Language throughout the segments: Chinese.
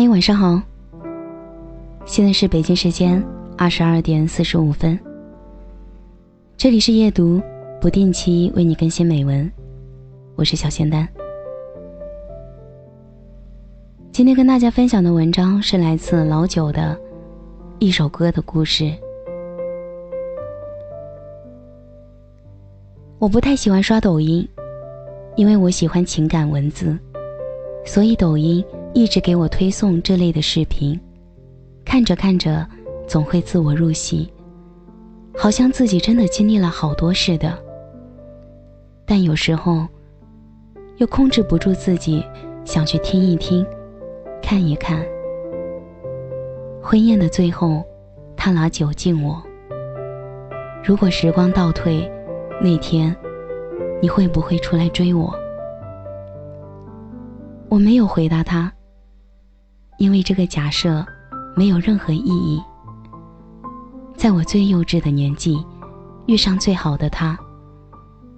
嗨，晚上好。现在是北京时间二十二点四十五分。这里是夜读，不定期为你更新美文。我是小仙丹。今天跟大家分享的文章是来自老九的一首歌的故事。我不太喜欢刷抖音，因为我喜欢情感文字，所以抖音。一直给我推送这类的视频，看着看着，总会自我入戏，好像自己真的经历了好多似的。但有时候，又控制不住自己，想去听一听，看一看。婚宴的最后，他拿酒敬我。如果时光倒退，那天，你会不会出来追我？我没有回答他。因为这个假设没有任何意义。在我最幼稚的年纪，遇上最好的他，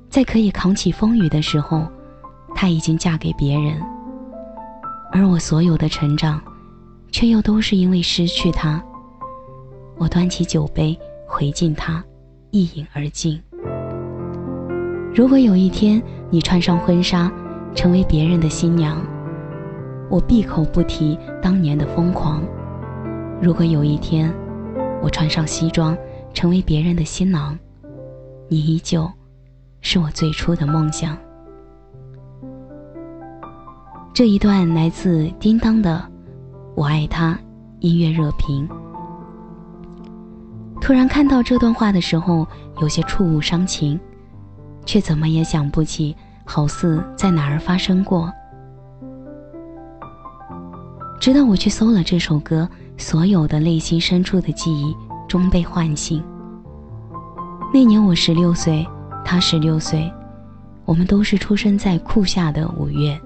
在可以扛起风雨的时候，他已经嫁给别人。而我所有的成长，却又都是因为失去他。我端起酒杯回敬他，一饮而尽。如果有一天你穿上婚纱，成为别人的新娘。我闭口不提当年的疯狂。如果有一天，我穿上西装，成为别人的新郎，你依旧是我最初的梦想。这一段来自叮当的《我爱他》音乐热评。突然看到这段话的时候，有些触物伤情，却怎么也想不起，好似在哪儿发生过。直到我去搜了这首歌，所有的内心深处的记忆终被唤醒。那年我十六岁，他十六岁，我们都是出生在酷夏的五月。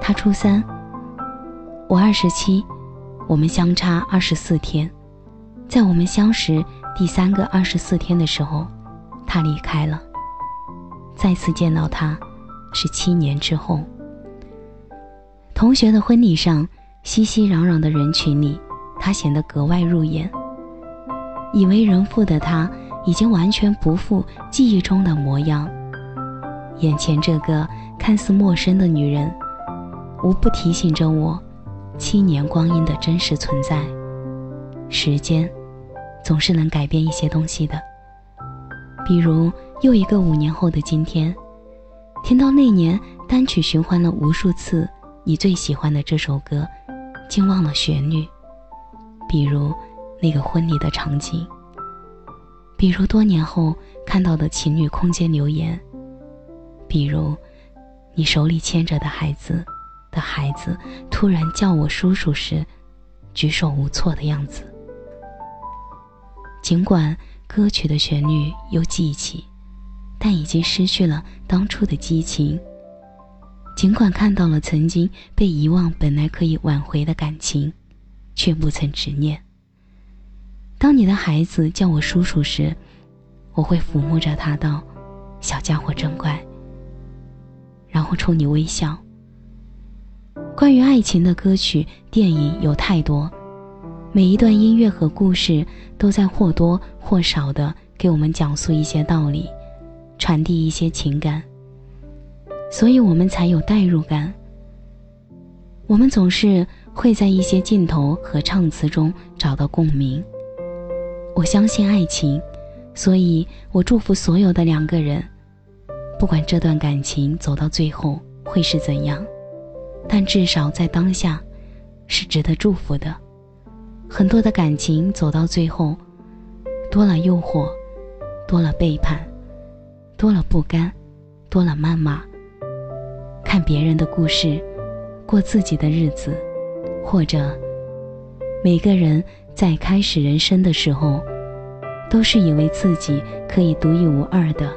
他初三，我二十七，我们相差二十四天。在我们相识第三个二十四天的时候，他离开了。再次见到他，是七年之后。同学的婚礼上。熙熙攘攘的人群里，他显得格外入眼。已为人父的他，已经完全不复记忆中的模样。眼前这个看似陌生的女人，无不提醒着我，七年光阴的真实存在。时间，总是能改变一些东西的。比如，又一个五年后的今天，听到那年单曲循环了无数次你最喜欢的这首歌。竟忘了旋律，比如那个婚礼的场景，比如多年后看到的情侣空间留言，比如你手里牵着的孩子的孩子突然叫我叔叔时，举手无措的样子。尽管歌曲的旋律又记起，但已经失去了当初的激情。尽管看到了曾经被遗忘、本来可以挽回的感情，却不曾执念。当你的孩子叫我叔叔时，我会抚摸着他道：“小家伙真乖。”然后冲你微笑。关于爱情的歌曲、电影有太多，每一段音乐和故事都在或多或少的给我们讲述一些道理，传递一些情感。所以我们才有代入感。我们总是会在一些镜头和唱词中找到共鸣。我相信爱情，所以我祝福所有的两个人，不管这段感情走到最后会是怎样，但至少在当下，是值得祝福的。很多的感情走到最后，多了诱惑，多了背叛，多了不甘，多了谩骂。看别人的故事，过自己的日子，或者每个人在开始人生的时候，都是以为自己可以独一无二的。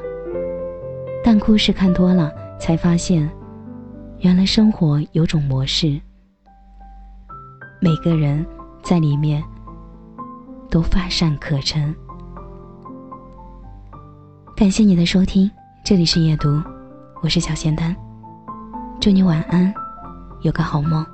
但故事看多了，才发现，原来生活有种模式，每个人在里面都乏善可陈。感谢你的收听，这里是夜读，我是小仙丹。祝你晚安，有个好梦。